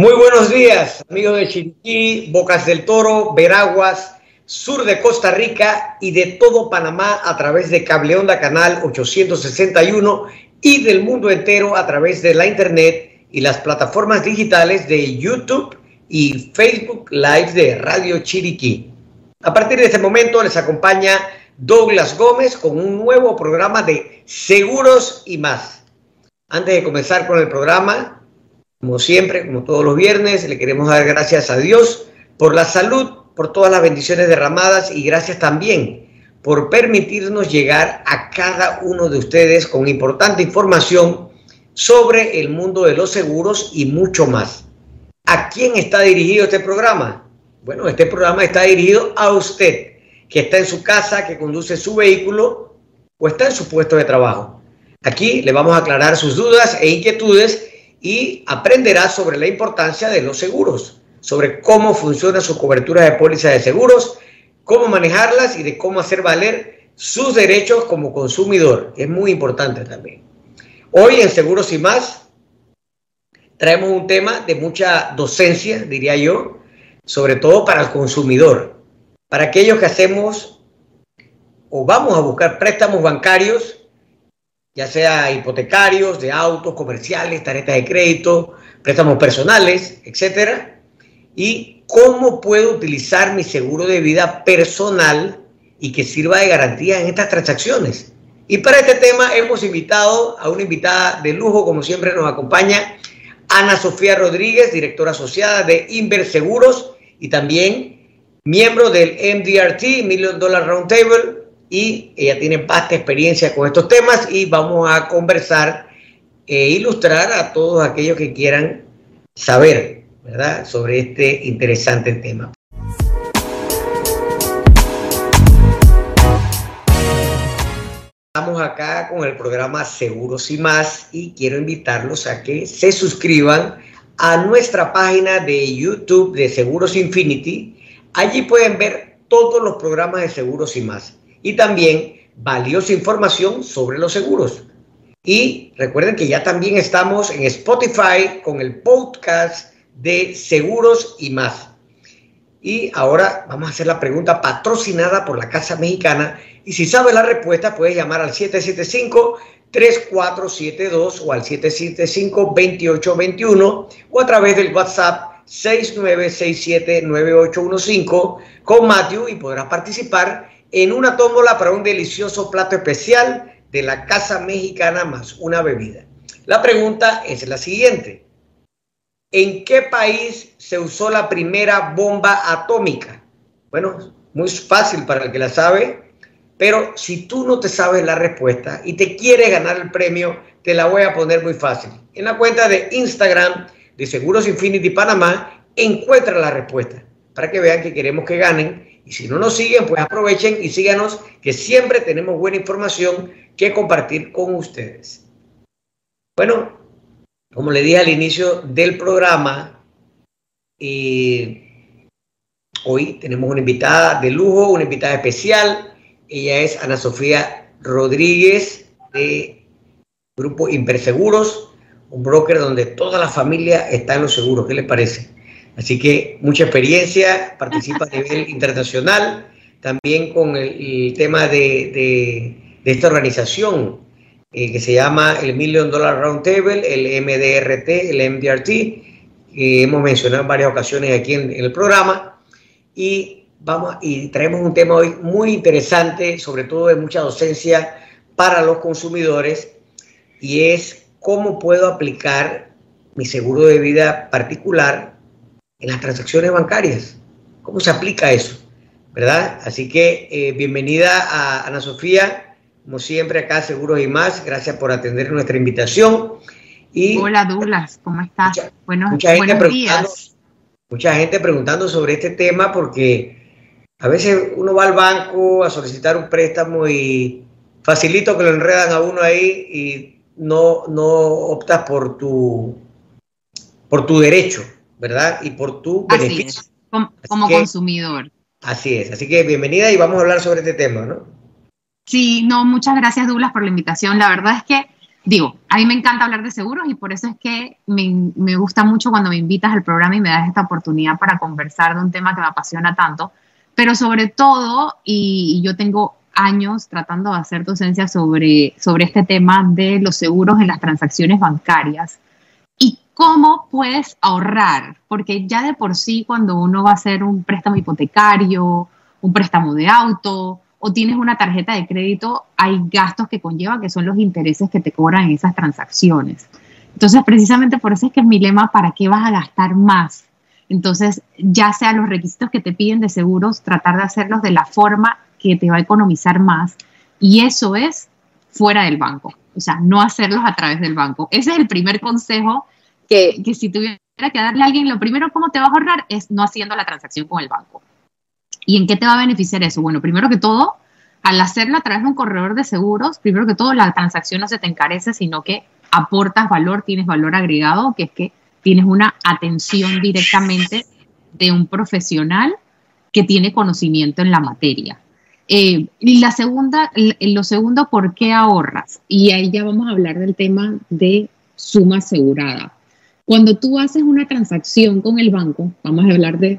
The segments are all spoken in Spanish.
Muy buenos días, amigos de Chiriquí, Bocas del Toro, Veraguas, sur de Costa Rica y de todo Panamá a través de Cable Onda Canal 861 y del mundo entero a través de la internet y las plataformas digitales de YouTube y Facebook Live de Radio Chiriquí. A partir de este momento les acompaña Douglas Gómez con un nuevo programa de Seguros y más. Antes de comenzar con el programa, como siempre, como todos los viernes, le queremos dar gracias a Dios por la salud, por todas las bendiciones derramadas y gracias también por permitirnos llegar a cada uno de ustedes con importante información sobre el mundo de los seguros y mucho más. ¿A quién está dirigido este programa? Bueno, este programa está dirigido a usted, que está en su casa, que conduce su vehículo o está en su puesto de trabajo. Aquí le vamos a aclarar sus dudas e inquietudes y aprenderá sobre la importancia de los seguros, sobre cómo funciona su cobertura de póliza de seguros, cómo manejarlas y de cómo hacer valer sus derechos como consumidor. Es muy importante también. Hoy en Seguros y más traemos un tema de mucha docencia, diría yo, sobre todo para el consumidor, para aquellos que hacemos o vamos a buscar préstamos bancarios ya sea hipotecarios, de autos, comerciales, tarjetas de crédito, préstamos personales, etcétera, y cómo puedo utilizar mi seguro de vida personal y que sirva de garantía en estas transacciones. Y para este tema hemos invitado a una invitada de lujo, como siempre nos acompaña Ana Sofía Rodríguez, directora asociada de Inver Seguros y también miembro del MDRT, Million Dollar Roundtable, y ella tiene vasta experiencia con estos temas y vamos a conversar e ilustrar a todos aquellos que quieran saber, ¿verdad?, sobre este interesante tema. Estamos acá con el programa Seguros y más y quiero invitarlos a que se suscriban a nuestra página de YouTube de Seguros Infinity. Allí pueden ver todos los programas de Seguros y más y también valiosa información sobre los seguros. Y recuerden que ya también estamos en Spotify con el podcast de seguros y más. Y ahora vamos a hacer la pregunta patrocinada por la Casa Mexicana. Y si sabe la respuesta, puedes llamar al 775-3472 o al 775-2821 o a través del WhatsApp 6967-9815 con Matthew y podrás participar en una tómbola para un delicioso plato especial de la Casa Mexicana más una bebida. La pregunta es la siguiente. ¿En qué país se usó la primera bomba atómica? Bueno, muy fácil para el que la sabe, pero si tú no te sabes la respuesta y te quieres ganar el premio, te la voy a poner muy fácil. En la cuenta de Instagram de Seguros Infinity Panamá, encuentra la respuesta para que vean que queremos que ganen y si no nos siguen, pues aprovechen y síganos, que siempre tenemos buena información que compartir con ustedes. Bueno, como le dije al inicio del programa, hoy tenemos una invitada de lujo, una invitada especial. Ella es Ana Sofía Rodríguez de Grupo Imperseguros, un broker donde toda la familia está en los seguros. ¿Qué le parece? Así que mucha experiencia, participa a nivel internacional, también con el, tema de, esta organización eh, que se llama el Million Dollar Roundtable, el MDRT, el MDRT, que hemos mencionado en varias ocasiones aquí en, el programa. Y, vamos, y traemos un tema hoy muy interesante, sobre todo de mucha docencia para los consumidores, y es cómo puedo aplicar mi seguro de vida particular en las transacciones bancarias. ¿Cómo se aplica eso? ¿Verdad? Así que eh, bienvenida a Ana Sofía, como siempre acá Seguros y más. Gracias por atender nuestra invitación. Y Hola Douglas, ¿cómo estás? Mucha, buenos, mucha gente buenos días. Mucha gente preguntando sobre este tema porque a veces uno va al banco a solicitar un préstamo y facilito que lo enredan a uno ahí y no, no optas por tu, por tu derecho. ¿Verdad? Y por tu beneficio. como, consumidor. Así es, así que bienvenida y vamos a hablar sobre este tema, ¿no? Sí, no, muchas gracias Douglas por la invitación. La verdad es que digo, a mí me encanta hablar de seguros y por eso es que me, me, gusta mucho cuando me invitas al programa y me das esta oportunidad para conversar de un tema que me apasiona tanto, pero sobre todo, y, yo tengo años tratando de hacer docencia sobre, sobre este tema de los seguros en las transacciones bancarias y cómo puedes ahorrar, porque ya de por sí cuando uno va a hacer un préstamo hipotecario, un préstamo de auto, o tienes una tarjeta de crédito, hay gastos que conlleva, que son los intereses que te cobran esas transacciones. Entonces, precisamente por eso es que es mi lema, ¿para qué vas a gastar más? Entonces, ya sea los requisitos que te piden de seguros, tratar de hacerlos de la forma que te va a economizar más. Y eso es fuera del banco, o sea, no hacerlos a través del banco. Ese es el primer consejo que, si tuviera que darle a alguien, lo primero, ¿cómo te vas a ahorrar? Es no haciendo la transacción con el banco. ¿Y en qué te va a beneficiar eso? Bueno, primero que todo, al hacerlo a través de un corredor de seguros, primero que todo, la transacción no se te encarece, sino que aportas valor, tienes valor agregado, que es que tienes una atención directamente de un profesional que tiene conocimiento en la materia. Eh, y la segunda, lo segundo, ¿por qué ahorras? Y ahí ya vamos a hablar del tema de suma asegurada. Cuando tú haces una transacción con el banco, vamos a hablar de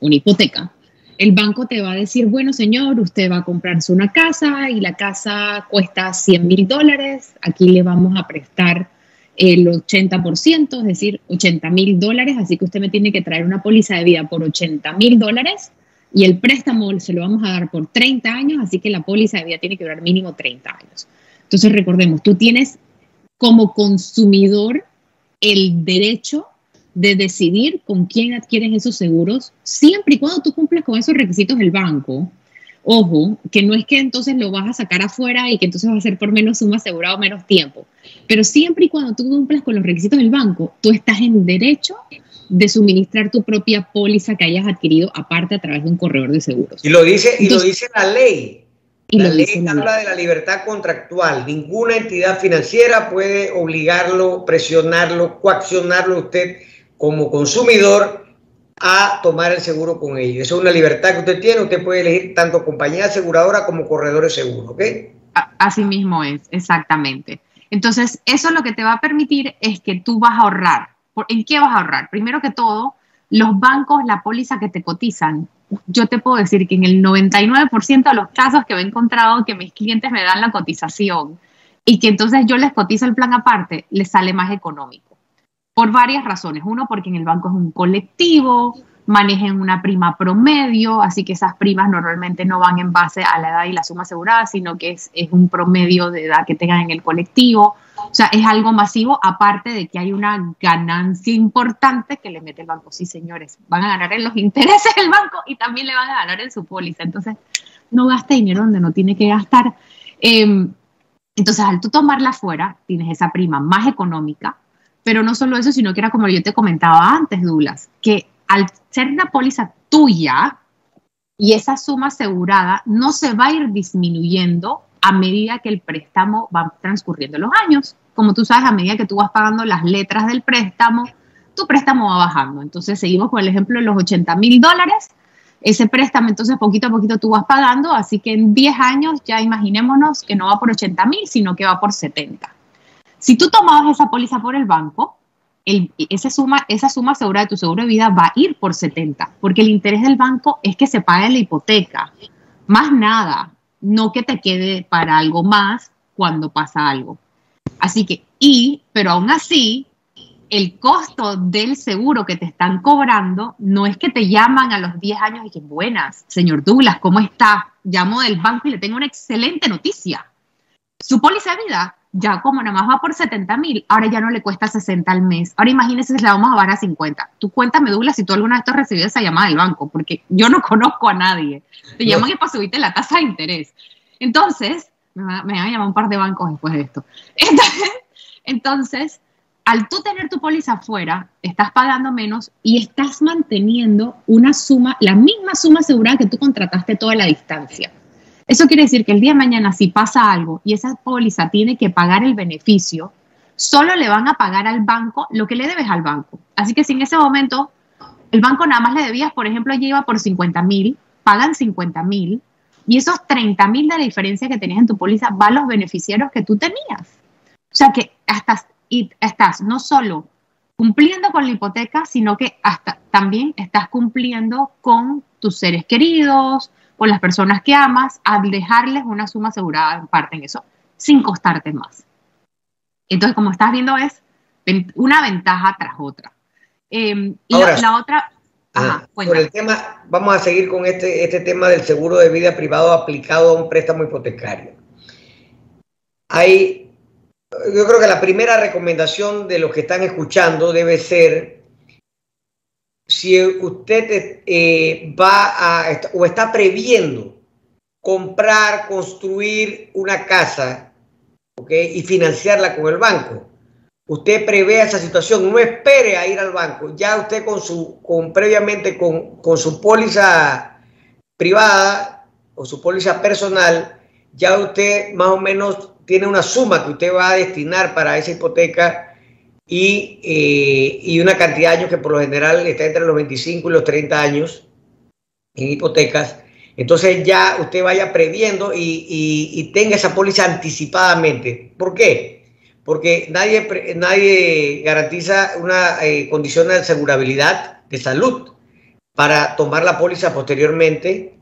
una hipoteca, el banco te va a decir, bueno señor, usted va a comprarse una casa y la casa cuesta 100 mil dólares, aquí le vamos a prestar el 80%, es decir, 80 mil dólares, así que usted me tiene que traer una póliza de vida por 80 mil dólares y el préstamo se lo vamos a dar por 30 años, así que la póliza de vida tiene que durar mínimo 30 años. Entonces recordemos, tú tienes como consumidor el derecho de decidir con quién adquieres esos seguros, siempre y cuando tú cumples con esos requisitos del banco. Ojo, que no es que entonces lo vas a sacar afuera y que entonces va a ser por menos suma asegurado menos tiempo, pero siempre y cuando tú cumplas con los requisitos del banco, tú estás en derecho de suministrar tu propia póliza que hayas adquirido aparte a través de un corredor de seguros. Y lo dice, y lo dice la ley. La ley habla de la libertad contractual. Ninguna entidad financiera puede obligarlo, presionarlo, coaccionarlo a usted como consumidor a tomar el seguro con ellos. Esa es una libertad que usted tiene. Usted puede elegir tanto compañía aseguradora como corredores seguros, ¿ok? Así mismo es, exactamente. Entonces, eso lo que te va a permitir es que tú vas a ahorrar. ¿En qué vas a ahorrar? Primero que todo, los bancos, la póliza que te cotizan, yo te puedo decir que en el 99% de los casos que he encontrado que mis clientes me dan la cotización y que entonces yo les cotizo el plan aparte, les sale más económico por varias razones. Uno, porque en el banco es un colectivo, manejen una prima promedio, así que esas primas normalmente no van en base a la edad y la suma asegurada, sino que es, un promedio de edad que tengan en el colectivo. O sea, es algo masivo, aparte de que hay una ganancia importante que le mete el banco. Sí, señores, van a ganar en los intereses del banco y también le van a ganar en su póliza. Entonces, no gaste dinero donde no tiene que gastar. Em, entonces, al tú tomarla fuera, tienes esa prima más económica, pero no solo eso, sino que era como yo te comentaba antes, Douglas, que al ser una póliza tuya y esa suma asegurada no se va a ir disminuyendo a medida que el préstamo va transcurriendo los años. Como tú sabes, a medida que tú vas pagando las letras del préstamo, tu préstamo va bajando. Entonces, seguimos con el ejemplo de los 80 mil dólares. Ese préstamo, entonces, poquito a poquito tú vas pagando, así que en 10 años ya imaginémonos que no va por 80 mil, sino que va por 70. Si tú tomabas esa póliza por el banco, esa, suma, esa suma asegurada de tu seguro de vida va a ir por 70, porque el interés del banco es que se pague la hipoteca, más nada, no que te quede para algo más cuando pasa algo. Así que, y, pero aún así, el costo del seguro que te están cobrando no es que te llaman a los 10 años y que buenas, señor Douglas, ¿cómo está? Llamo del banco y le tengo una excelente noticia. Su póliza de vida ya como nada más va por 70 mil, ahora ya no le cuesta 60 al mes. Ahora imagínese si la vamos a bajar a 50. Tú cuéntame, Douglas, si tú alguna vez has recibido esa llamada del banco, porque yo no conozco a nadie. Te llaman y para subirte la tasa de interés. Entonces, me, van a llamar un par de bancos después de esto. Entonces, al tú tener tu póliza afuera, estás pagando menos y estás manteniendo una suma, la misma suma asegurada que tú contrataste toda la distancia. Eso quiere decir que el día de mañana, si pasa algo y esa póliza tiene que pagar el beneficio, solo le van a pagar al banco lo que le debes al banco. Así que si en ese momento el banco nada más le debías, por ejemplo, lleva por 50 mil, pagan 50 mil y esos 30 mil de la diferencia que tenías en tu póliza van a los beneficiarios que tú tenías. O sea que estás, y estás no solo cumpliendo con la hipoteca, sino que hasta también estás cumpliendo con tus seres queridos, con las personas que amas, al dejarles una suma asegurada en parte en eso, sin costarte más. Entonces, como estás viendo, es una ventaja tras otra. Em, y la, otra... por el tema, vamos a seguir con este, este tema del seguro de vida privado aplicado a un préstamo hipotecario. Hay, yo creo que la primera recomendación de los que están escuchando debe ser si usted eh, va a o está previendo comprar, construir una casa y financiarla con el banco. Usted prevé esa situación, no espere a ir al banco. Ya usted con su, con previamente con, con su póliza privada o su póliza personal, ya usted más o menos tiene una suma que usted va a destinar para esa hipoteca y, eh, y, una cantidad de años que por lo general está entre los 25 y los 30 años en hipotecas. Entonces ya usted vaya previendo y, tenga esa póliza anticipadamente. ¿Por qué? Porque nadie, nadie garantiza una eh, condición de asegurabilidad de salud para tomar la póliza posteriormente.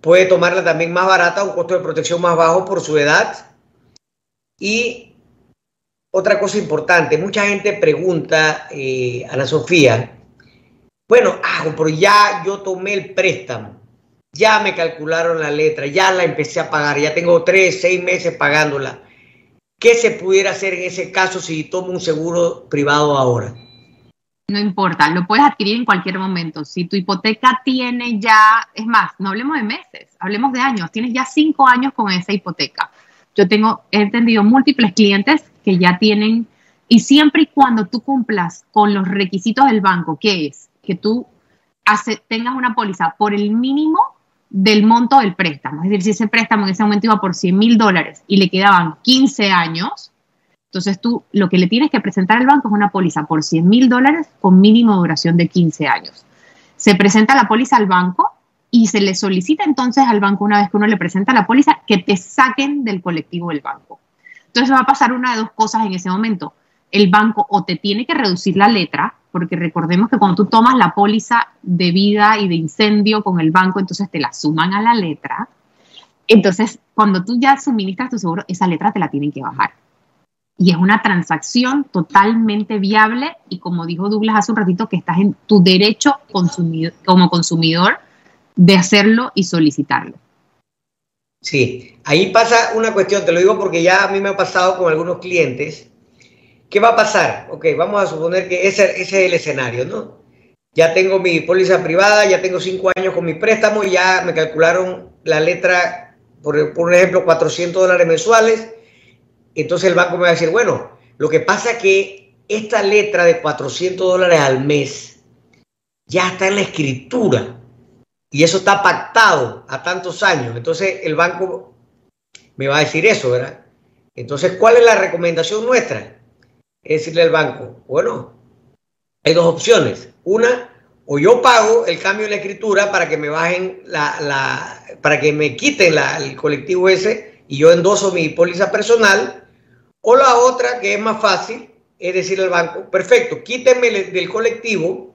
Puede tomarla también más barata, un costo de protección más bajo por su edad. Y otra cosa importante, mucha gente pregunta, eh, Ana Sofía, bueno, ah, pero ya yo tomé el préstamo ya me calcularon la letra, ya la empecé a pagar, ya tengo tres, seis meses pagándola. ¿Qué se pudiera hacer en ese caso si tomo un seguro privado ahora? No importa, lo puedes adquirir en cualquier momento. Si tu hipoteca tiene ya, es más, no hablemos de meses, hablemos de años, tienes ya cinco años con esa hipoteca. Yo tengo, entendido múltiples clientes que ya tienen, y siempre y cuando tú cumplas con los requisitos del banco, que es que tú tengas una póliza por el mínimo del monto del préstamo. Es decir, si ese préstamo en ese momento iba por 100 mil dólares y le quedaban 15 años, entonces tú lo que le tienes que presentar al banco es una póliza por 100 mil dólares con mínimo duración de 15 años. Se presenta la póliza al banco y se le solicita entonces al banco, una vez que uno le presenta la póliza, que te saquen del colectivo del banco. Entonces va a pasar una de dos cosas en ese momento. El banco o te tiene que reducir la letra, porque recordemos que cuando tú tomas la póliza de vida y de incendio con el banco, entonces te la suman a la letra. Entonces, cuando tú ya suministras tu seguro, esa letra te la tienen que bajar. Y es una transacción totalmente viable y como dijo Douglas hace un ratito, que estás en tu derecho como consumidor de hacerlo y solicitarlo. Sí, ahí pasa una cuestión, te lo digo porque ya a mí me ha pasado con algunos clientes ¿Qué va a pasar? Ok, vamos a suponer que ese, es el escenario, ¿no? Ya tengo mi póliza privada, ya tengo cinco años con mi préstamo, ya me calcularon la letra, por, por ejemplo, 400 dólares mensuales. Entonces el banco me va a decir, bueno, lo que pasa es que esta letra de 400 dólares al mes ya está en la escritura y eso está pactado a tantos años. Entonces el banco me va a decir eso, ¿verdad? Entonces, ¿cuál es la recomendación nuestra? Es decirle al banco, bueno, hay dos opciones. Una, o yo pago el cambio en la escritura para que me bajen la, la para que me quiten el colectivo ese y yo endoso mi póliza personal. O la otra, que es más fácil, es decirle al banco, perfecto, quítenme del colectivo,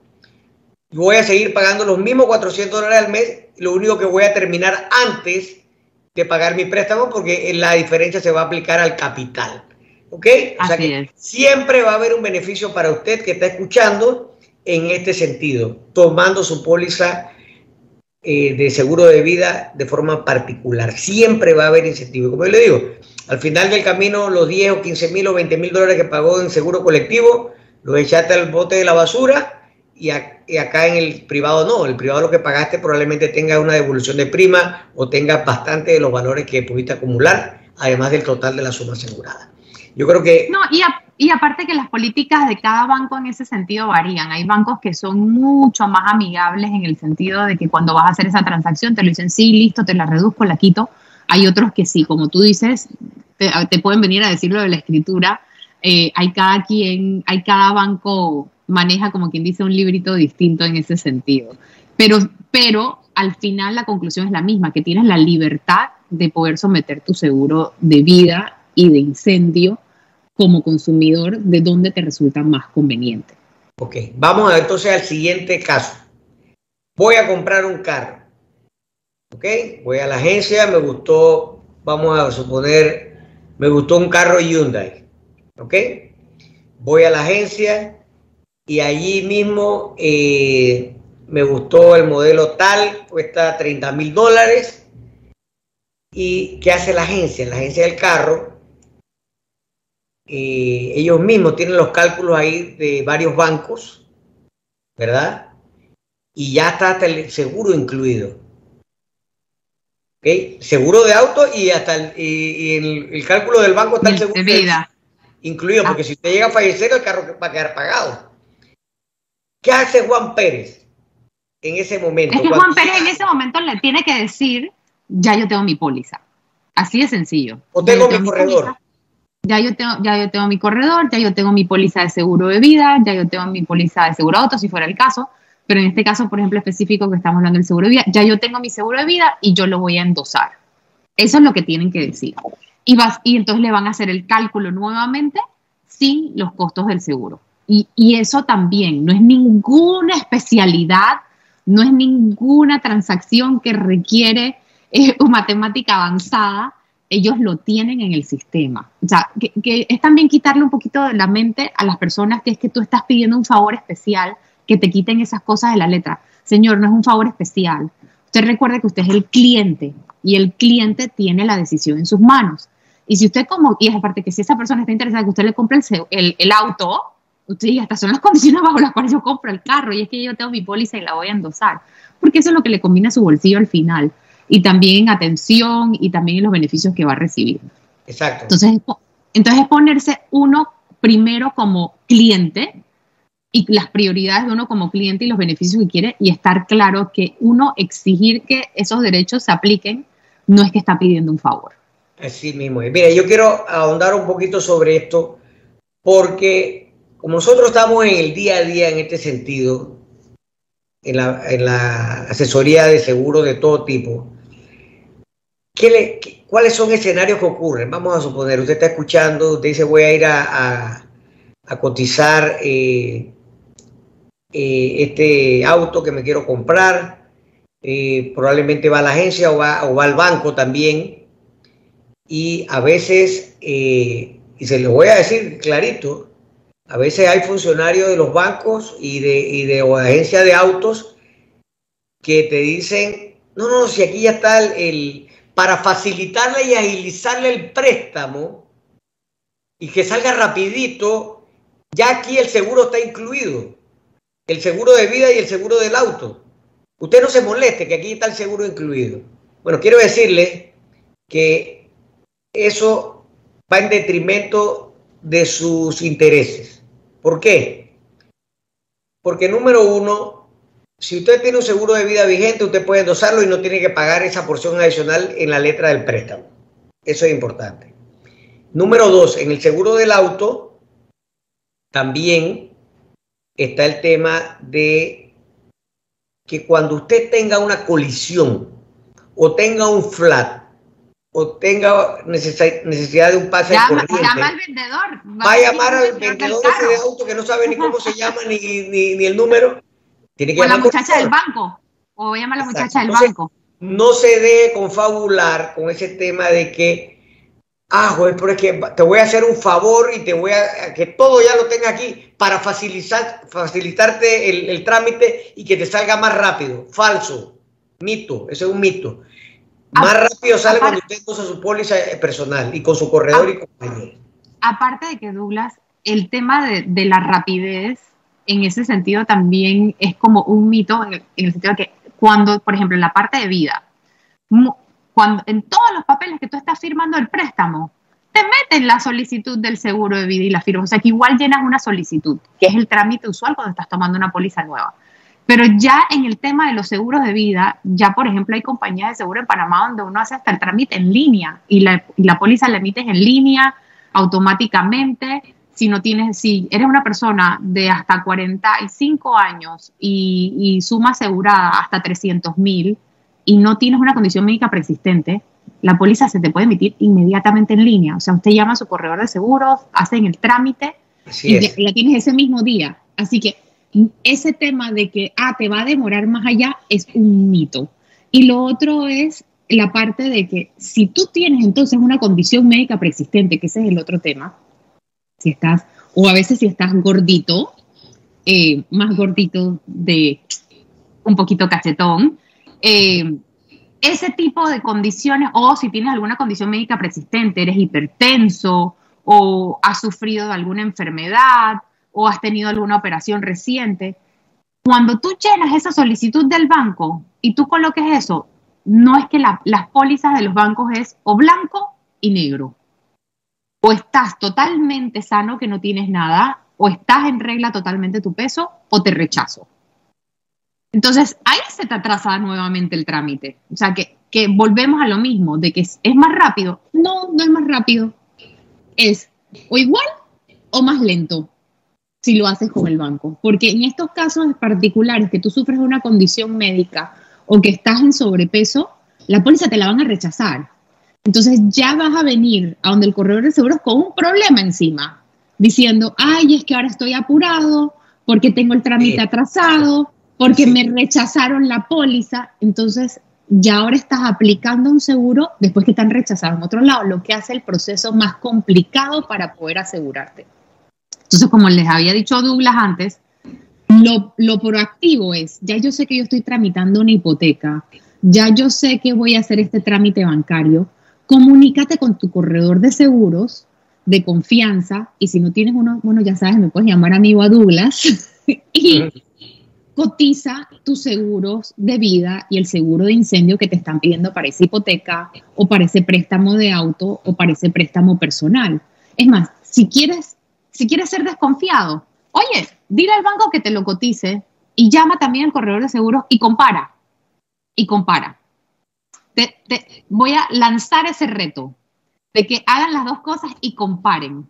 voy a seguir pagando los mismos 400 dólares al mes, lo único que voy a terminar antes de pagar mi préstamo porque la diferencia se va a aplicar al capital. ¿Ok? O sea que siempre va a haber un beneficio para usted que está escuchando en este sentido, tomando su póliza eh, de seguro de vida de forma particular. Siempre va a haber incentivo. Como yo le digo, al final del camino, los 10 o 15 mil o 20 mil dólares que pagó en seguro colectivo, los echaste al bote de la basura y, y, acá en el privado no. El privado lo que pagaste probablemente tenga una devolución de prima o tenga bastante de los valores que pudiste acumular, además del total de la suma asegurada. Yo creo que... No, y, y aparte que las políticas de cada banco en ese sentido varían. Hay bancos que son mucho más amigables en el sentido de que cuando vas a hacer esa transacción te lo dicen, sí, listo, te la reduzco, la quito. Hay otros que sí, como tú dices, te, pueden venir a decir lo de la escritura. Eh, hay cada quien, hay cada banco maneja como quien dice un librito distinto en ese sentido. Pero, pero al final la conclusión es la misma, que tienes la libertad de poder someter tu seguro de vida y de incendio como consumidor de dónde te resulta más conveniente. Ok, vamos entonces al siguiente caso. Voy a comprar un carro. Ok, voy a la agencia, me gustó, vamos a suponer, me gustó un carro Hyundai. Ok, voy a la agencia y allí mismo eh, me gustó el modelo tal, cuesta 30 mil dólares. ¿Y qué hace la agencia? La agencia del carro, eh, ellos mismos tienen los cálculos ahí de varios bancos, ¿verdad? Y ya está hasta el seguro incluido. ¿Okay? Seguro de auto y hasta el, y, el, cálculo del banco está el seguro de vida. incluido, porque ah. si usted llega a fallecer, el carro va a quedar pagado. ¿Qué hace Juan Pérez? en ese momento. Es que Juan Pérez en ese momento le tiene que decir, ya yo tengo mi póliza. Así de sencillo. O tengo, mi corredor. Ya yo, tengo, ya yo tengo mi corredor, ya yo tengo mi póliza de seguro de vida, ya yo tengo mi póliza de seguro auto, si fuera el caso. Pero en este caso, por ejemplo, específico que estamos hablando del seguro de vida, ya yo tengo mi seguro de vida y yo lo voy a endosar. Eso es lo que tienen que decir. Y, vas, y entonces le van a hacer el cálculo nuevamente sin los costos del seguro. Y, y eso también no es ninguna especialidad no es ninguna transacción que requiere eh, matemática avanzada, ellos lo tienen en el sistema. O sea, que, es también quitarle un poquito de la mente a las personas que es que tú estás pidiendo un favor especial, que te quiten esas cosas de la letra. Señor, no es un favor especial. Usted recuerde que usted es el cliente y el cliente tiene la decisión en sus manos. Y si usted como, y es aparte que si esa persona está interesada que usted le compre el, el auto, usted diga, estas son las condiciones bajo las cuales yo compro el carro y es que yo tengo mi póliza y la voy a endosar, porque eso es lo que le combina a su bolsillo al final y también en atención y también en los beneficios que va a recibir. Exacto. Entonces, entonces es ponerse uno primero como cliente y las prioridades de uno como cliente y los beneficios que quiere y estar claro que uno exigir que esos derechos se apliquen no es que está pidiendo un favor. Así mismo. Mira, yo quiero ahondar un poquito sobre esto porque como nosotros estamos en el día a día en este sentido, en la, asesoría de seguro de todo tipo, ¿cuáles son escenarios que ocurren? Vamos a suponer, usted está escuchando, usted dice voy a ir a, cotizar eh, eh, este auto que me quiero comprar, eh, probablemente va a la agencia o va, al banco también, y a veces, y se lo voy a decir clarito, a veces hay funcionarios de los bancos y de, y de agencias de autos que te dicen, no, no, si aquí ya está el, para facilitarle y agilizarle el préstamo y que salga rapidito, ya aquí el seguro está incluido, el seguro de vida y el seguro del auto. Usted no se moleste que aquí está el seguro incluido. Bueno, quiero decirle que eso va en detrimento de sus intereses. ¿Por qué? Porque número uno, si usted tiene un seguro de vida vigente, usted puede endosarlo y no tiene que pagar esa porción adicional en la letra del préstamo. Eso es importante. Número dos, en el seguro del auto también está el tema de que cuando usted tenga una colisión o tenga un flat o tenga necesidad de un pase llama, Llama al vendedor. Va, a llamar al vendedor de ese auto que no sabe ni cómo se llama ni, ni, el número. Tiene que o la muchacha del banco. O llama a la muchacha del banco. No se debe confabular con ese tema de que, ah, joder, pero es que te voy a hacer un favor y te voy a, que todo ya lo tenga aquí para facilitar, facilitarte el, el trámite y que te salga más rápido. Falso. Mito. Ese es un mito más rápido sale cuando usted usa su póliza eh, personal y con su corredor y compañero. Aparte de que Douglas, el tema de, la rapidez en ese sentido también es como un mito en el, sentido de que cuando, por ejemplo, en la parte de vida, cuando en todos los papeles que tú estás firmando el préstamo, te meten la solicitud del seguro de vida y la firma. O sea que igual llenas una solicitud, que es el trámite usual cuando estás tomando una póliza nueva. Pero ya en el tema de los seguros de vida, ya por ejemplo hay compañías de seguro en Panamá donde uno hace hasta el trámite en línea y la, póliza la emites en línea automáticamente. Si no tienes, si eres una persona de hasta 45 años y, y suma asegurada hasta 300 mil y no tienes una condición médica preexistente, la póliza se te puede emitir inmediatamente en línea. O sea, usted llama a su corredor de seguros, hacen el trámite y la tienes ese mismo día. Así que ese tema de que, ah, te va a demorar más allá es un mito. Y lo otro es la parte de que si tú tienes entonces una condición médica preexistente, que ese es el otro tema, si estás, o a veces si estás gordito, eh, más gordito de un poquito cachetón, eh, ese tipo de condiciones, o si tienes alguna condición médica persistente, eres hipertenso, o has sufrido alguna enfermedad, o has tenido alguna operación reciente, cuando tú llenas esa solicitud del banco y tú coloques eso, no es que las pólizas de los bancos es o blanco y negro. O estás totalmente sano que no tienes nada, o estás en regla totalmente tu peso, o te rechazo. Entonces, ahí se te atrasa nuevamente el trámite. O sea, que, que volvemos a lo mismo, de que es, más rápido. No, no es más rápido. Es o igual o más lento si lo haces con el banco. Porque en estos casos particulares que tú sufres una condición médica o que estás en sobrepeso, la póliza te la van a rechazar. Entonces ya vas a venir a donde el corredor de seguros con un problema encima, diciendo, ay, es que ahora estoy apurado porque tengo el trámite atrasado, porque me rechazaron la póliza, entonces ya ahora estás aplicando un seguro después que te han rechazado en otro lado, lo que hace el proceso más complicado para poder asegurarte. Entonces, como les había dicho Douglas antes, lo, lo, proactivo es, ya yo sé que yo estoy tramitando una hipoteca, ya yo sé que voy a hacer este trámite bancario, comunícate con tu corredor de seguros de confianza y si no tienes uno, bueno, ya sabes, me puedes llamar amigo a Douglas y cotiza tus seguros de vida y el seguro de incendio que te están pidiendo para esa hipoteca o para ese préstamo de auto o para ese préstamo personal. Es más, si quieres, si quieres ser desconfiado, oye, dile al banco que te lo cotice y llama también al corredor de seguros y compara. Y compara. Te, voy a lanzar ese reto de que hagan las dos cosas y comparen.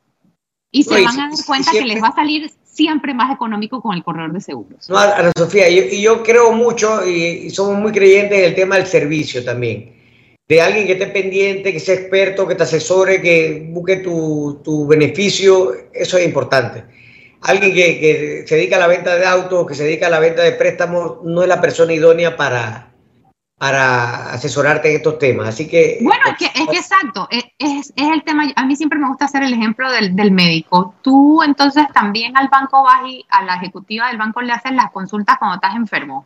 Y se van a dar cuenta que les va a salir siempre más económico con el corredor de seguros. No, Ana Sofía, y yo, creo mucho y, somos muy creyentes en el tema del servicio también. De alguien que esté pendiente, que sea experto, que te asesore, que busque tu, tu beneficio, eso es importante. Alguien que, que, se dedica a la venta de autos, que se dedica a la venta de préstamos, no es la persona idónea para, para asesorarte en estos temas. Así que... Bueno, es que, es que exacto, es, es, el tema, a mí siempre me gusta hacer el ejemplo del, del, médico. Tú entonces también al banco vas y a la ejecutiva del banco le haces las consultas cuando estás enfermo.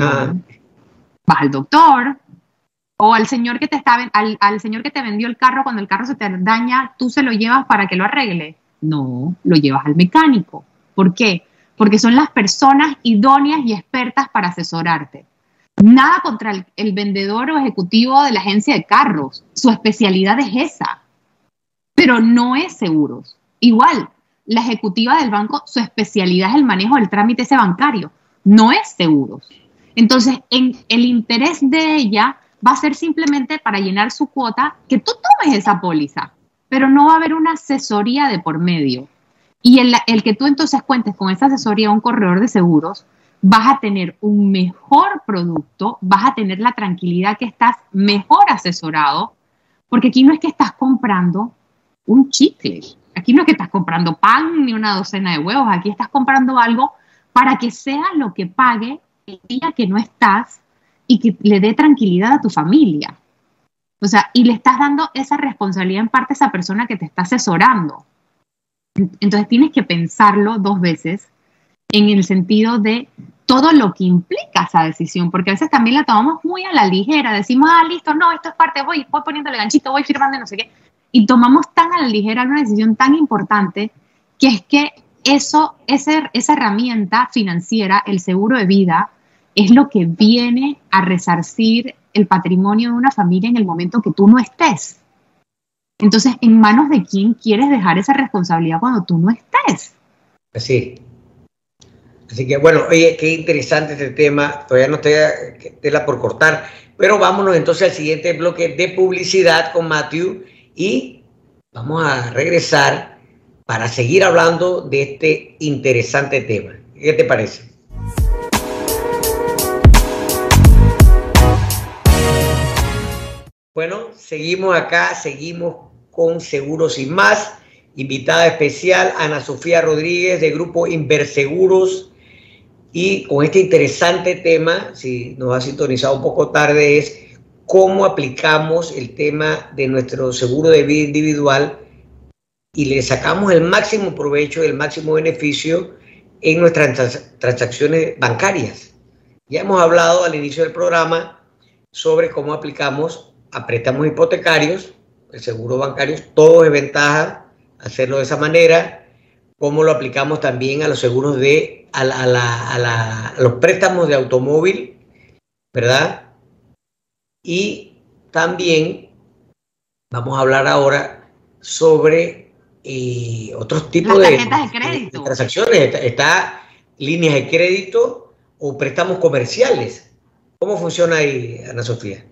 Ah. Vas al doctor o al señor que te está, al, al señor que te vendió el carro cuando el carro se te daña, tú se lo llevas para que lo arregle. No, lo llevas al mecánico. ¿Por qué? Porque son las personas idóneas y expertas para asesorarte. Nada contra el, vendedor o ejecutivo de la agencia de carros. Su especialidad es esa. Pero no es seguros. Igual, la ejecutiva del banco, su especialidad es el manejo del trámite ese bancario. No es seguros. Entonces, en el interés de ella va a ser simplemente para llenar su cuota que tú tomes esa póliza, pero no va a haber una asesoría de por medio. Y el, el que tú entonces cuentes con esa asesoría a un corredor de seguros vas a tener un mejor producto, vas a tener la tranquilidad que estás mejor asesorado, porque aquí no es que estás comprando un chicle, aquí no es que estás comprando pan ni una docena de huevos, aquí estás comprando algo para que sea lo que pague el día que no estás y que le dé tranquilidad a tu familia. O sea, y le estás dando esa responsabilidad en parte a esa persona que te está asesorando. Entonces tienes que pensarlo dos veces en el sentido de todo lo que implica esa decisión, porque a veces también la tomamos muy a la ligera, decimos, ah, listo, no, esto es parte, voy, voy poniéndole ganchito, voy firmando no sé qué, y tomamos tan a la ligera una decisión tan importante que es que eso, esa, esa herramienta financiera, el seguro de vida, es lo que viene a resarcir el patrimonio de una familia en el momento que tú no estés. Entonces, ¿en manos de quién quieres dejar esa responsabilidad cuando tú no estés? Sí, Así que bueno, oye, qué interesante este tema. Todavía no estoy tela por cortar, pero vámonos entonces al siguiente bloque de publicidad con Matthew y vamos a regresar para seguir hablando de este interesante tema. ¿Qué te parece? Bueno, seguimos acá, seguimos con Seguros y más. Invitada especial, Ana Sofía Rodríguez de Grupo Inverseguros. Y con este interesante tema, si nos ha sintonizado un poco tarde, es cómo aplicamos el tema de nuestro seguro de vida individual y le sacamos el máximo provecho, el máximo beneficio en nuestras transacciones bancarias. Ya hemos hablado al inicio del programa sobre cómo aplicamos a préstamos hipotecarios, el seguro bancario, todo es ventaja hacerlo de esa manera, cómo lo aplicamos también a los seguros de, a, los préstamos de automóvil, ¿verdad? Y también vamos a hablar ahora sobre eh, otros tipos de, transacciones. Está, líneas de crédito o préstamos comerciales. ¿Cómo funciona ahí, Ana Sofía?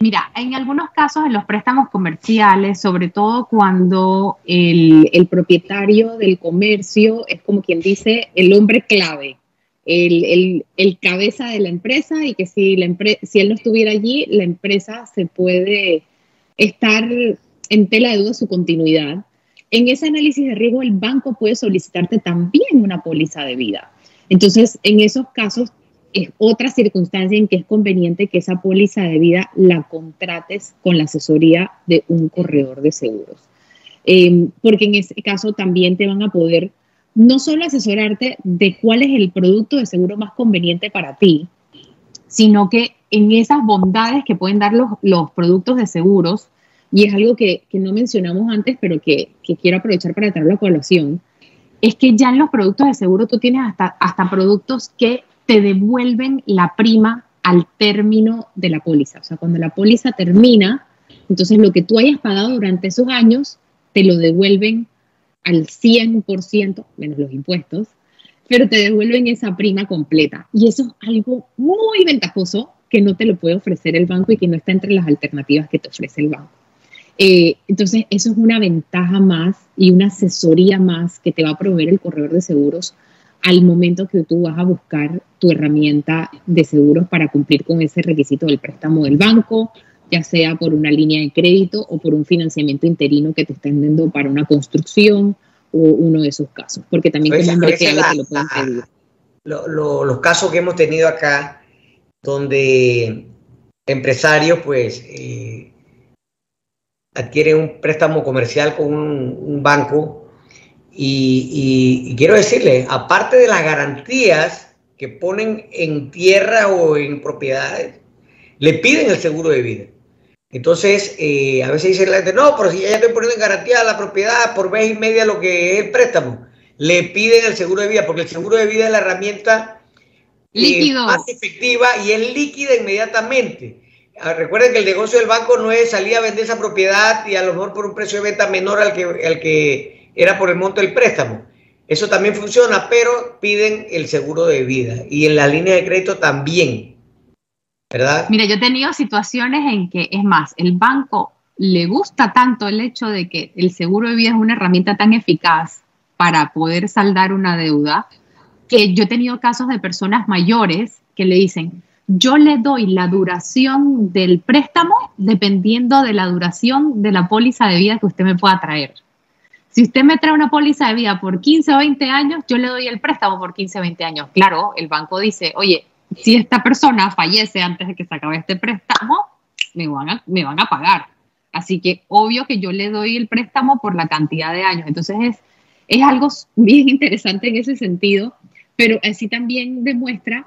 Mira, en algunos casos en los préstamos comerciales, sobre todo cuando el, el, propietario del comercio es como quien dice el hombre clave, el, el, cabeza de la empresa y que si, la si él no estuviera allí, la empresa se puede estar en tela de duda su continuidad. En ese análisis de riesgo, el banco puede solicitarte también una póliza de vida. Entonces, en esos casos, es otra circunstancia en que es conveniente que esa póliza de vida la contrates con la asesoría de un corredor de seguros. Em, porque en ese caso también te van a poder no solo asesorarte de cuál es el producto de seguro más conveniente para ti, sino que en esas bondades que pueden dar los, los productos de seguros, y es algo que, que no mencionamos antes, pero que, que, quiero aprovechar para traerlo a colación, es que ya en los productos de seguro tú tienes hasta, hasta productos que te devuelven la prima al término de la póliza. O sea, cuando la póliza termina, entonces lo que tú hayas pagado durante esos años, te lo devuelven al 100%, menos los impuestos, pero te devuelven esa prima completa. Y eso es algo muy ventajoso que no te lo puede ofrecer el banco y que no está entre las alternativas que te ofrece el banco. Eh, entonces, eso es una ventaja más y una asesoría más que te va a proveer el corredor de seguros al momento que tú vas a buscar tu herramienta de seguros para cumplir con ese requisito del préstamo del banco, ya sea por una línea de crédito o por un financiamiento interino que te estén dando para una construcción o uno de esos casos, porque también como te lo pueden pedir. los casos que hemos tenido acá, donde empresarios pues eh, adquieren un préstamo comercial con un, banco y, quiero decirle, aparte de las garantías que ponen en tierra o en propiedades, le piden el seguro de vida. Entonces, eh, a veces dice la gente, no, pero si ya estoy poniendo en garantía la propiedad por vez y media lo que es el préstamo, le piden el seguro de vida, porque el seguro de vida es la herramienta eh, más efectiva y es líquida inmediatamente. Ah, recuerden que el negocio del banco no es salir a vender esa propiedad y a lo mejor por un precio de venta menor al que, al que era por el monto del préstamo. Eso también funciona, pero piden el seguro de vida y en la línea de crédito también. ¿verdad? Mira, yo he tenido situaciones en que, es más, el banco le gusta tanto el hecho de que el seguro de vida es una herramienta tan eficaz para poder saldar una deuda, que yo he tenido casos de personas mayores que le dicen, yo le doy la duración del préstamo dependiendo de la duración de la póliza de vida que usted me pueda traer. Si usted me trae una póliza de vida por 15 o 20 años, yo le doy el préstamo por 15 o 20 años. Claro, el banco dice, oye, si esta persona fallece antes de que se acabe este préstamo, me van a, me van a pagar. Así que obvio que yo le doy el préstamo por la cantidad de años. Entonces es, es algo bien interesante en ese sentido, pero así también demuestra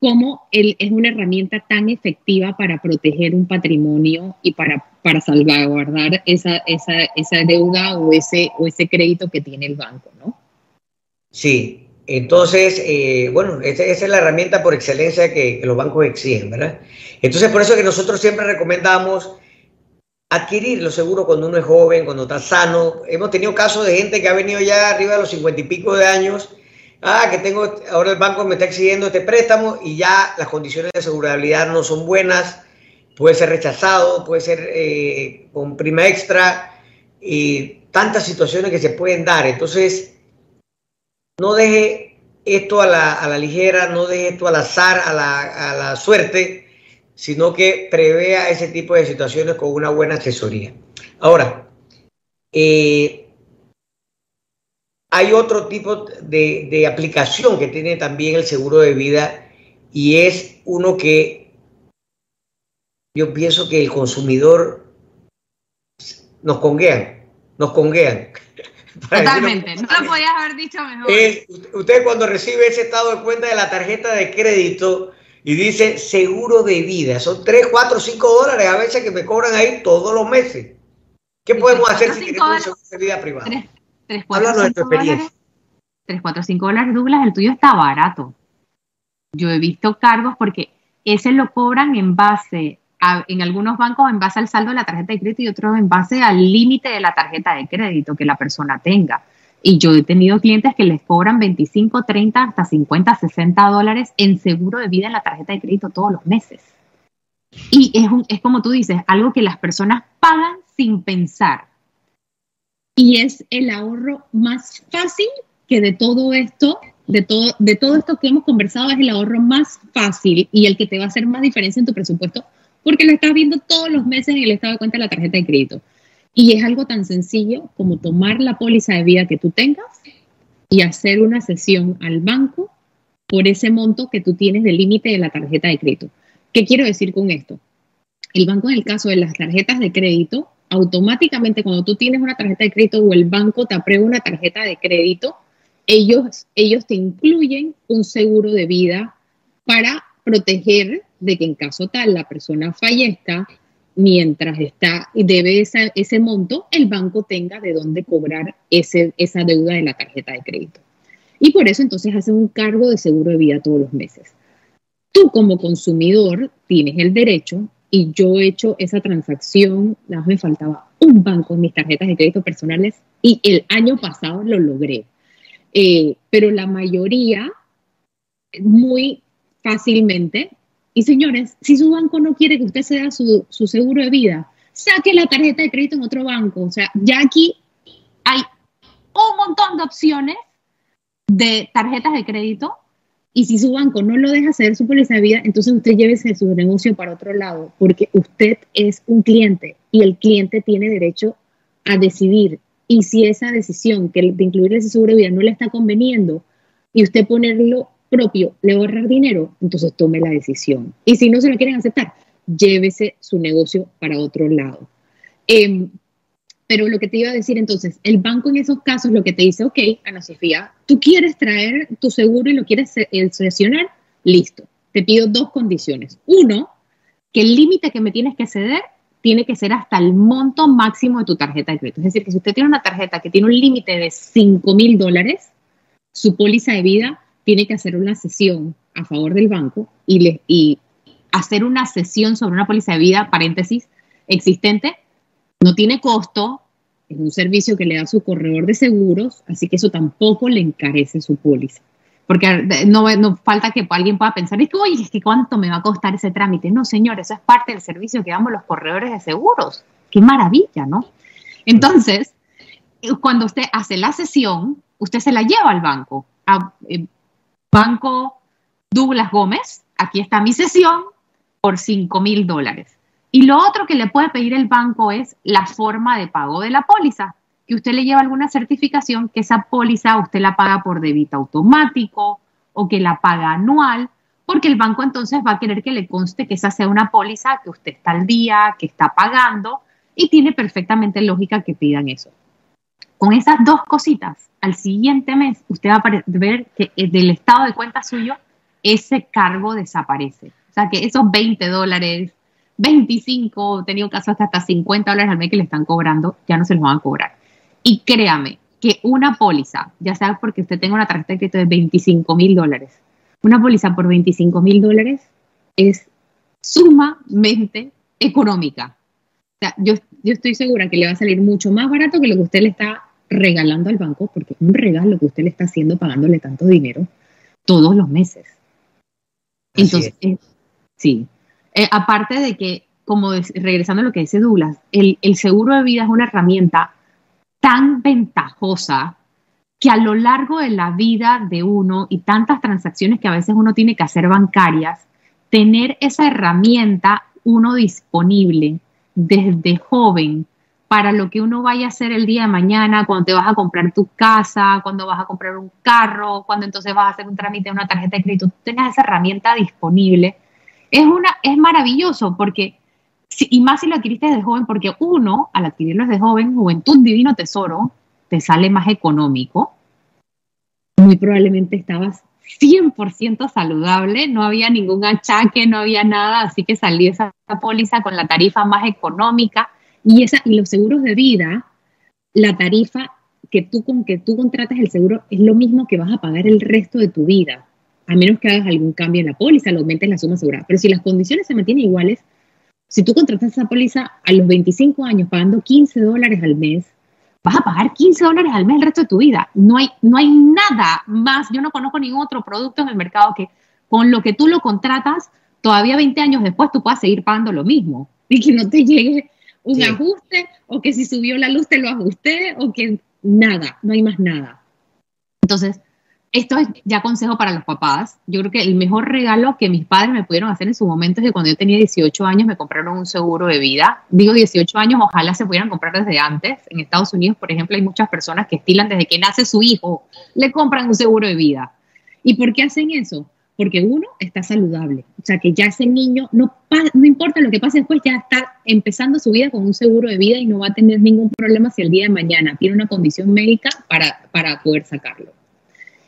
cómo él es una herramienta tan efectiva para proteger un patrimonio y para, para salvaguardar esa, esa, esa deuda o ese, o ese crédito que tiene el banco, ¿no? Sí, entonces, eh, bueno, esa, es la herramienta por excelencia que, los bancos exigen, ¿verdad? Entonces, por eso que nosotros siempre recomendamos adquirir los seguros cuando uno es joven, cuando está sano. Hemos tenido casos de gente que ha venido ya arriba de los cincuenta y pico de años. Ah, que tengo, ahora el banco me está exigiendo este préstamo y ya las condiciones de seguridad no son buenas. Puede ser rechazado, puede ser eh, con prima extra y tantas situaciones que se pueden dar. Entonces, no deje esto a la, ligera, no deje esto al azar, a la, suerte. sino que prevea ese tipo de situaciones con una buena asesoría. Ahora, eh, hay otro tipo de, de, aplicación que tiene también el seguro de vida y es uno que yo pienso que el consumidor nos conguean, nos conguean. Totalmente, no lo podías haber dicho mejor. usted cuando recibe ese estado de cuenta de la tarjeta de crédito y dice seguro de vida, son 3, 4, 5 dólares a veces que me cobran ahí todos los meses. ¿Qué podemos hacer si tenemos un seguro de vida privado? 3, 4, Háblanos de tu experiencia. 3, 4, 5 dólares, Douglas, el tuyo está barato. Yo he visto cargos porque ese lo cobran en base en algunos bancos en base al saldo de la tarjeta de crédito y otros en base al límite de la tarjeta de crédito que la persona tenga. Y yo he tenido clientes que les cobran 25, 30, hasta 50, 60 dólares en seguro de vida en la tarjeta de crédito todos los meses. Y es, es como tú dices, algo que las personas pagan sin pensar. Y es el ahorro más fácil que de todo esto, de todo, de todo esto que hemos conversado, es el ahorro más fácil y el que te va a hacer más diferencia en tu presupuesto porque lo estás viendo todos los meses en el estado de cuenta de la tarjeta de crédito. Y es algo tan sencillo como tomar la póliza de vida que tú tengas y hacer una sesión al banco por ese monto que tú tienes del límite de la tarjeta de crédito. ¿Qué quiero decir con esto? El banco en el caso de las tarjetas de crédito, automáticamente cuando tú tienes una tarjeta de crédito o el banco te aprueba una tarjeta de crédito, ellos, ellos te incluyen un seguro de vida para proteger de que en caso tal la persona fallezca, mientras está y debe ese monto, el banco tenga de dónde cobrar ese, esa deuda de la tarjeta de crédito. Y por eso entonces hacen un cargo de seguro de vida todos los meses. Tú como consumidor tienes el derecho, y yo he hecho esa transacción, nada más me faltaba un banco en mis tarjetas de crédito personales y el año pasado lo logré. Eh, pero la mayoría, muy fácilmente. Y señores, si su banco no quiere que usted se da su, seguro de vida, saque la tarjeta de crédito en otro banco. O sea, ya aquí hay un montón de opciones de tarjetas de crédito y si su banco no lo deja hacer su póliza de vida, entonces usted llévese su negocio para otro lado, porque usted es un cliente y el cliente tiene derecho a decidir. Y si esa decisión que de incluir ese seguro de vida no le está conveniendo y usted ponerlo propio le va a ahorrar dinero, entonces tome la decisión. Y si no se lo quieren aceptar, llévese su negocio para otro lado. Em, pero lo que te iba a decir entonces, el banco en esos casos lo que te dice, ok, Ana Sofía, tú quieres traer tu seguro y lo quieres seleccionar, listo. Te pido dos condiciones. Uno, que el límite que me tienes que ceder tiene que ser hasta el monto máximo de tu tarjeta de crédito. Es decir, que si usted tiene una tarjeta que tiene un límite de 5 mil dólares, su póliza de vida tiene que hacer una sesión a favor del banco y hacer una sesión sobre una póliza de vida, paréntesis, existente, no tiene costo, es un servicio que le da su corredor de seguros, así que eso tampoco le encarece su póliza. Porque no, falta que alguien pueda pensar, es que, oye, es que cuánto me va a costar ese trámite. No, señor, eso es parte del servicio que damos los corredores de seguros. Qué maravilla, ¿no? Entonces, cuando usted hace la sesión, usted se la lleva al banco. A, eh, Banco Douglas Gómez, aquí está mi sesión por 5 mil dólares. Y lo otro que le puede pedir el banco es la forma de pago de la póliza, que usted le lleva alguna certificación que esa póliza usted la paga por débito automático o que la paga anual, porque el banco entonces va a querer que le conste que esa sea una póliza que usted está al día, que está pagando y tiene perfectamente lógica que pidan eso. Con esas dos cositas, al siguiente mes usted va a ver que eh, del estado de cuenta suyo ese cargo desaparece. O sea que esos 20 dólares, 25, he tenido casos hasta 50 dólares al mes que le están cobrando, ya no se los van a cobrar. Y créame que una póliza, ya sea porque usted tenga una tarjeta de crédito de 25 mil dólares, una póliza por 25 mil dólares es sumamente económica. O sea, yo, yo estoy segura que le va a salir mucho más barato que lo que usted le está regalando al banco, porque es un regalo que usted le está haciendo pagándole tanto dinero todos los meses. Entonces, eh, sí. Eh, aparte de que, como regresando a lo que dice Douglas, el, seguro de vida es una herramienta tan ventajosa que a lo largo de la vida de uno y tantas transacciones que a veces uno tiene que hacer bancarias, tener esa herramienta uno disponible desde joven para lo que uno vaya a hacer el día de mañana, cuando te vas a comprar tu casa, cuando vas a comprar un carro, cuando entonces vas a hacer un trámite de una tarjeta de crédito, tú tengas esa herramienta disponible. Es, una, es maravilloso porque, y más si lo adquiriste desde joven, porque uno, al adquirirlo desde joven, juventud divino tesoro, te sale más económico. Muy probablemente estabas 100% saludable, no había ningún achaque, no había nada, así que salí esa póliza con la tarifa más económica y, esa, y los seguros de vida, la tarifa que tú con que tú contratas el seguro es lo mismo que vas a pagar el resto de tu vida, a menos que hagas algún cambio en la póliza, lo aumentes la suma asegurada. Pero si las condiciones se mantienen iguales, si tú contratas esa póliza a los 25 años pagando 15 dólares al mes, vas a pagar 15 dólares al mes el resto de tu vida. No hay, no hay nada más, yo no conozco ningún otro producto en el mercado que con lo que tú lo contratas, todavía 20 años después tú puedas seguir pagando lo mismo y que no te llegue un ajuste o que si subió la luz te lo ajusté o que nada, no hay más nada. Entonces, esto es ya consejo para los papás. Yo creo que el mejor regalo que mis padres me pudieron hacer en su momento es que cuando yo tenía 18 años me compraron un seguro de vida. Digo 18 años, ojalá se pudieran comprar desde antes. En Estados Unidos, por ejemplo, hay muchas personas que estilan desde que nace su hijo, le compran un seguro de vida. ¿Y por qué hacen eso? porque uno está saludable, o sea que ya ese niño, no, no importa lo que pase después, ya está empezando su vida con un seguro de vida y no va a tener ningún problema si el día de mañana tiene una condición médica para, para poder sacarlo.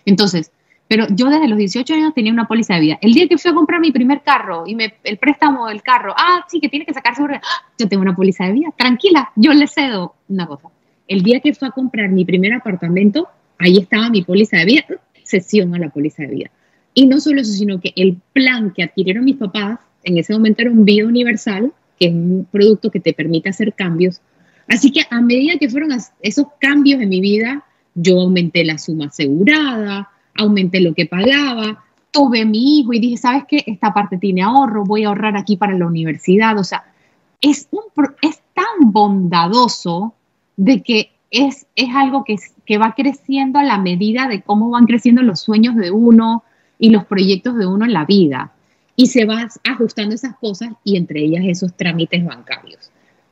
Entonces, pero yo desde los 18 años tenía una póliza de vida. El día que fui a comprar mi primer carro y me, el préstamo del carro, ah, sí, que tiene que sacar seguro, ¡ah! yo tengo una póliza de vida, tranquila, yo le cedo una cosa. El día que fui a comprar mi primer apartamento, ahí estaba mi póliza de vida, sesión a la póliza de vida. Y no solo eso, sino que el plan que adquirieron mis papás en ese momento era un Vida Universal, que es un producto que te permite hacer cambios. Así que a medida que fueron esos cambios en mi vida, yo aumenté la suma asegurada, aumenté lo que pagaba, tuve mi hijo y dije, ¿sabes qué? Esta parte tiene ahorro, voy a ahorrar aquí para la universidad. O sea, es, un, es tan bondadoso de que es, es algo que, que va creciendo a la medida de cómo van creciendo los sueños de uno, y los proyectos de uno en la vida. Y se va ajustando esas cosas y entre ellas esos trámites bancarios.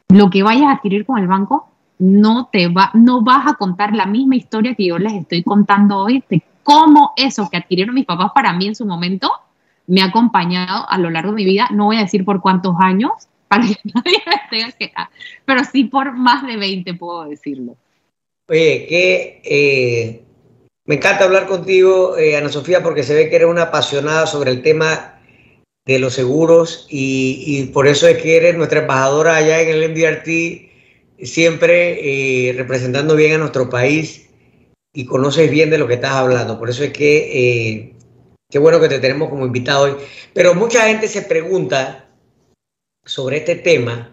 Lo que vayas a adquirir con el banco no te va, no vas a contar la misma historia que yo les estoy contando hoy de cómo eso que adquirieron mis papás para mí en su momento me ha acompañado a lo largo de mi vida. No voy a decir por cuántos años, para que nadie me tenga que... Pero sí por más de 20 puedo decirlo. Oye, que eh, me encanta hablar contigo, eh, Ana Sofía, porque se ve que eres una apasionada sobre el tema de los seguros y, por eso es que eres nuestra embajadora allá en el MDRT, siempre eh, representando bien a nuestro país y conoces bien de lo que estás hablando. Por eso es que eh, qué bueno que te tenemos como invitado hoy. Pero mucha gente se pregunta sobre este tema.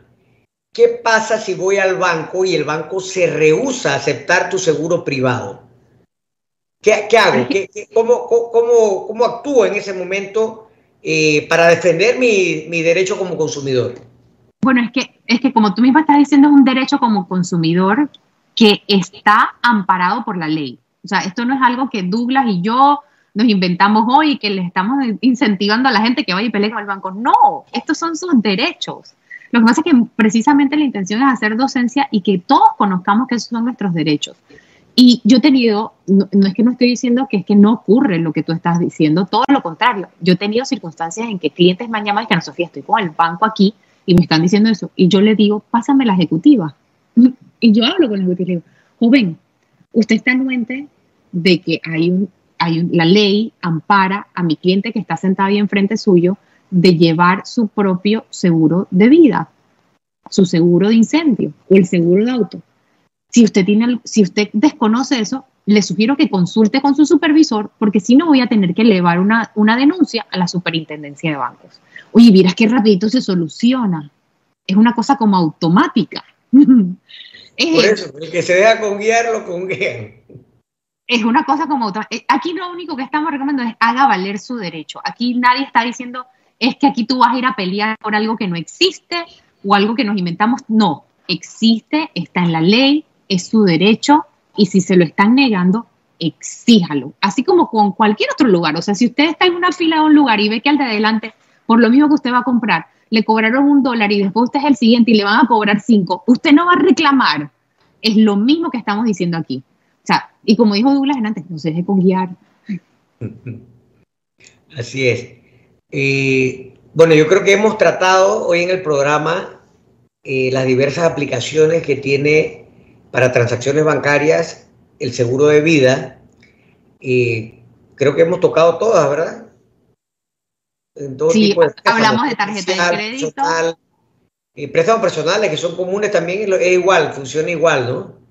¿Qué pasa si voy al banco y el banco se rehúsa a aceptar tu seguro privado? ¿Qué, hago? cómo, cómo, cómo, actúo en ese momento eh, para defender mi, mi, derecho como consumidor? Bueno, es que, es que como tú misma estás diciendo, es un derecho como consumidor que está amparado por la ley. O sea, esto no es algo que Douglas y yo nos inventamos hoy y que le estamos incentivando a la gente que vaya y pelee con el banco. No, estos son sus derechos. Lo que pasa es que precisamente la intención es hacer docencia y que todos conozcamos que esos son nuestros derechos. Y yo he tenido, no, es que no estoy diciendo que es que no ocurre lo que tú estás diciendo, todo lo contrario. Yo he tenido circunstancias en que clientes me han llamado y que, no, Sofía, estoy con el banco aquí y me están diciendo eso. Y yo le digo, pásame la ejecutiva. Y yo hablo con la ejecutiva y le digo, joven, usted está anuente de que hay un, hay la ley ampara a mi cliente que está sentado ahí enfrente suyo de llevar su propio seguro de vida, su seguro de incendio o el seguro de auto. Si usted, tiene, si usted desconoce eso, le sugiero que consulte con su supervisor, porque si no voy a tener que elevar una, una denuncia a la superintendencia de bancos. Oye, miras qué rapidito se soluciona. Es una cosa como automática. Por eso, el que se deja con guiar, lo con Es una cosa como otra. Eh, aquí lo único que estamos recomendando es haga valer su derecho. Aquí nadie está diciendo es que aquí tú vas a ir a pelear por algo que no existe o algo que nos inventamos. No, existe, está en la ley, es su derecho y si se lo están negando, exíjalo. Así como con cualquier otro lugar. O sea, si usted está en una fila de un lugar y ve que al de adelante por lo mismo que usted va a comprar, le cobraron un dólar y después usted es el siguiente y le van a cobrar cinco, usted no va a reclamar. Es lo mismo que estamos diciendo aquí. O sea, y como dijo Douglas antes, no se deje con guiar. Así es. Eh, bueno, yo creo que hemos tratado hoy en el programa eh, las diversas aplicaciones que tiene para transacciones bancarias el seguro de vida. Eh, creo que hemos tocado todas, ¿verdad? sí, hablamos de tarjeta de crédito. y préstamos personales que son comunes también, es igual, funciona igual, ¿no?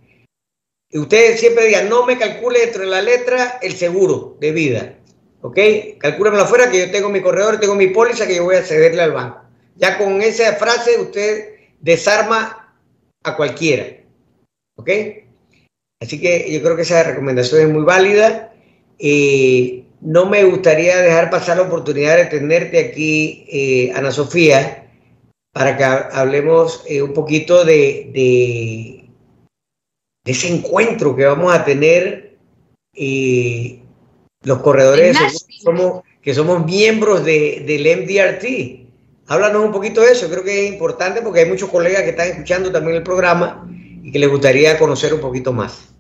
Y ustedes siempre digan, no me calcule dentro de la letra el seguro de vida. ¿Ok? Calcúlamelo afuera que yo tengo mi corredor, tengo mi póliza que yo voy a cederle al banco. Ya con esa frase usted desarma a cualquiera. ¿Ok? Así que yo creo que esa recomendación es muy válida. Eh, no me gustaría dejar pasar la oportunidad de tenerte aquí, eh, Ana Sofía, para que hablemos eh, un poquito de, de, ese encuentro que vamos a tener los corredores somos, que somos miembros de, del MDRT. Háblanos un poquito de eso, creo que es importante porque hay muchos colegas que están escuchando también el programa y que les gustaría conocer un poquito más.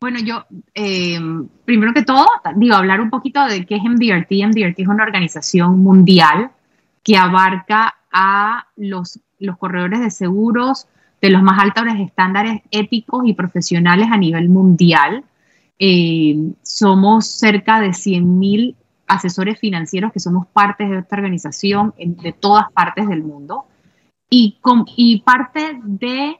Bueno, yo, eh, primero que todo, digo, hablar un poquito de qué es MDRT. MDRT es una organización mundial que abarca a los, los corredores de seguros de los más altos estándares éticos y profesionales a nivel mundial. Eh, somos cerca de 100.000 asesores financieros que somos parte de esta organización de todas partes del mundo. Y, y parte de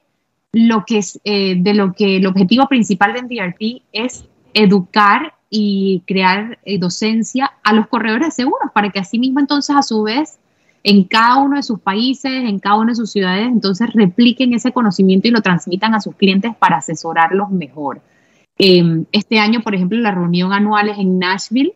lo que es, eh, de lo que el objetivo principal de MDRT es educar y crear eh, docencia a los corredores de seguros para que así mismo entonces a su vez en cada uno de sus países, en cada una de sus ciudades, entonces repliquen ese conocimiento y lo transmitan a sus clientes para asesorarlos mejor. Em, este año, por ejemplo, la reunión anual es en Nashville.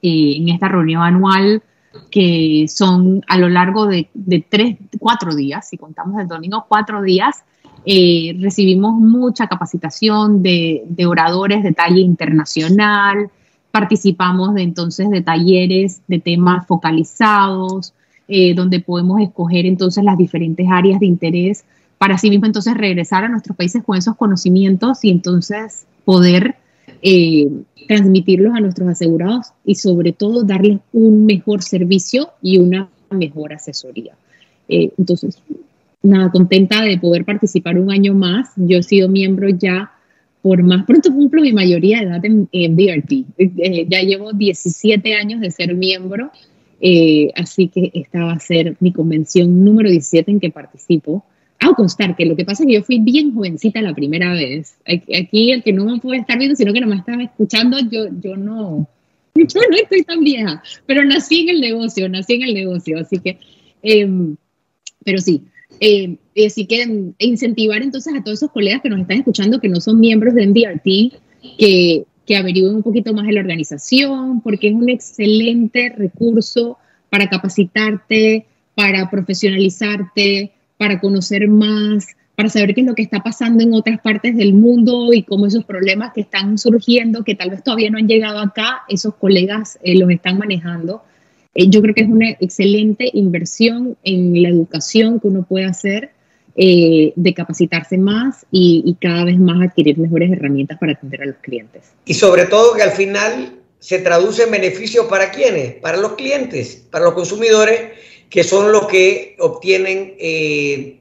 Eh, en esta reunión anual, que son a lo largo de, tres, cuatro días, si contamos el domingo, cuatro días, eh, recibimos mucha capacitación de, oradores de talla internacional, participamos de, entonces de talleres de temas focalizados, eh, donde podemos escoger entonces las diferentes áreas de interés para así mismo entonces regresar a nuestros países con esos conocimientos y entonces poder eh, transmitirlos a nuestros asegurados y sobre todo darles un mejor servicio y una mejor asesoría. Eh, entonces, nada, contenta de poder participar un año más. Yo he sido miembro ya por más pronto cumplo mi mayoría de edad en, en DRT. Eh, ya llevo 17 años de ser miembro, así que esta va a ser mi convención número 17 en que participo. Ah, constar que lo que pasa es que yo fui bien jovencita la primera vez. Aquí el que no me puede estar viendo, sino que no me estaba escuchando, yo, yo no, yo no estoy tan vieja, pero nací en el negocio, nací en el negocio, así que, em, pero sí, eh, así que incentivar entonces a todos esos colegas que nos están escuchando que no son miembros de MDRT, que, que averigüen un poquito más de la organización, porque es un excelente recurso para capacitarte, para profesionalizarte, para conocer más, para saber qué es lo que está pasando en otras partes del mundo y cómo esos problemas que están surgiendo, que tal vez todavía no han llegado acá, esos colegas eh, los están manejando. Eh, yo creo que es una excelente inversión en la educación que uno puede hacer eh, de capacitarse más y, y, cada vez más adquirir mejores herramientas para atender a los clientes. Y sobre todo que al final se traduce en beneficios para quienes, para los clientes, para los consumidores que son los que obtienen eh,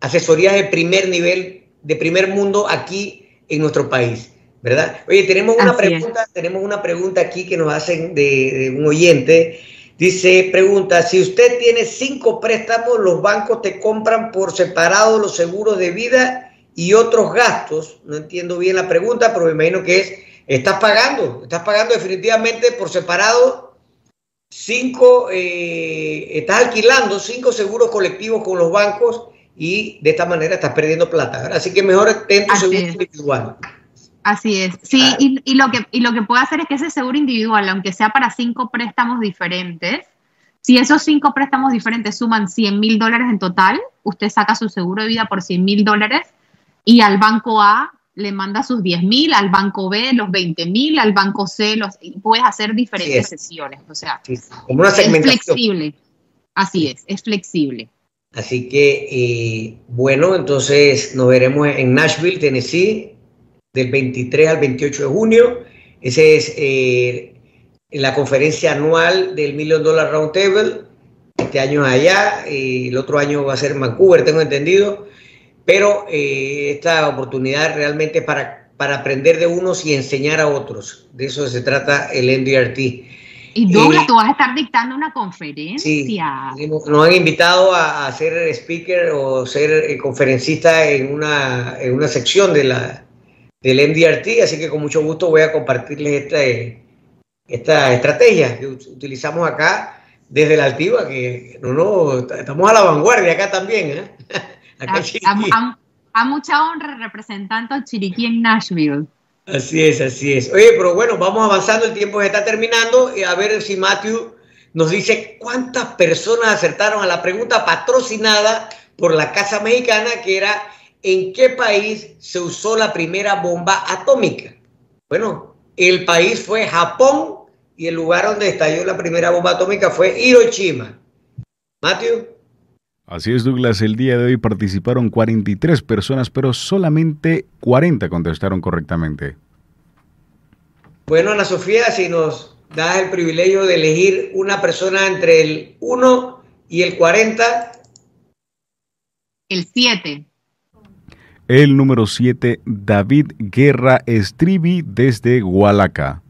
asesorías de primer nivel, de primer mundo aquí en nuestro país, ¿verdad? Oye, tenemos una pregunta, tenemos una pregunta aquí que nos hacen de, un oyente. Dice, pregunta, si usted tiene cinco préstamos, los bancos te compran por separado los seguros de vida y otros gastos. No entiendo bien la pregunta, pero me imagino que es, estás pagando, estás pagando definitivamente por separado cinco, eh, estás alquilando cinco seguros colectivos con los bancos y de esta manera estás perdiendo plata. Así que mejor ten tu seguro individual. Así es, sí, y, lo que, y lo que puede hacer es que ese seguro individual, aunque sea para cinco préstamos diferentes, si esos cinco préstamos diferentes suman 100 mil dólares en total, usted saca su seguro de vida por 100 mil dólares y al banco A le manda sus 10 mil, al banco B los 20 mil, al banco C los... Puedes hacer diferentes sesiones, o sea, como una es flexible. Así es, es flexible. Así que, eh, bueno, entonces nos veremos en Nashville, Tennessee, del 23 al 28 de junio. Ese es eh, la conferencia anual del Million Dollar Roundtable. Este año es allá, y el otro año va a ser en Vancouver, tengo entendido. Pero eh, esta oportunidad realmente es para, para aprender de unos y enseñar a otros. De eso se trata el NDRT. Y Douglas, tú vas a estar dictando una conferencia. Sí, nos han invitado a, ser speaker o ser eh, conferencista en una, en una sección de la, del MDRT, así que con mucho gusto voy a compartirles esta, esta estrategia que utilizamos acá desde la Altiva, que no, no, estamos a la vanguardia acá también. ¿eh? a, mucha honra representando a Chiriquí en Nashville. Así es, así es. Oye, pero bueno, vamos avanzando, el tiempo se está terminando. Y a ver si Matthew nos dice cuántas personas acertaron a la pregunta patrocinada por la Casa Mexicana, que era ¿en qué país se usó la primera bomba atómica? Bueno, el país fue Japón y el lugar donde estalló la primera bomba atómica fue Hiroshima. Matthew. Así es, Douglas. El día de hoy participaron 43 personas, pero solamente 40 contestaron correctamente. Bueno, Ana Sofía, si nos das el privilegio de elegir una persona entre el 1 y el 40. El 7. El número 7, David Guerra Estribi desde Hualaca.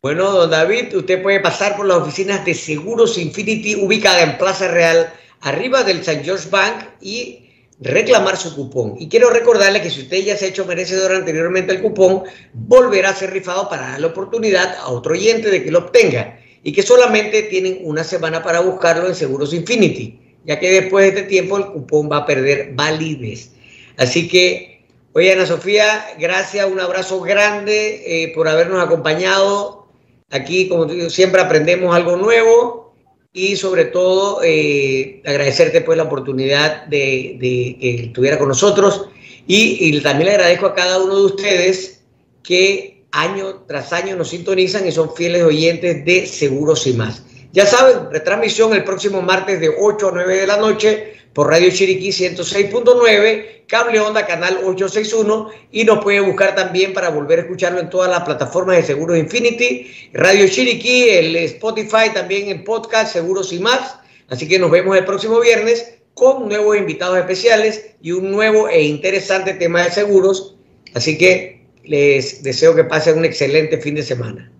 Bueno, don David, usted puede pasar por las oficinas de Seguros Infinity ubicada en Plaza Real arriba del St. George Bank y reclamar su cupón. Y quiero recordarle que si usted ya se ha hecho merecedor anteriormente el cupón, volverá a ser rifado para dar la oportunidad a otro oyente de que lo obtenga. Y que solamente tienen una semana para buscarlo en Seguros Infinity, ya que después de este tiempo el cupón va a perder validez. Así que, oye Ana Sofía, gracias, un abrazo grande eh, por habernos acompañado. Aquí, como siempre, aprendemos algo nuevo y sobre todo eh, agradecerte pues la oportunidad de, que estuviera con nosotros y, también le agradezco a cada uno de ustedes que año tras año nos sintonizan y son fieles oyentes de Seguros y más. Ya saben, retransmisión el próximo martes de 8 a 9 de la noche por Radio Chiriquí 106.9, Cable Onda Canal 861 y nos puede buscar también para volver a escucharlo en todas las plataformas de Seguros Infinity, Radio Chiriquí, el Spotify también en podcast Seguros y más. Así que nos vemos el próximo viernes con nuevos invitados especiales y un nuevo e interesante tema de seguros. Así que les deseo que pasen un excelente fin de semana.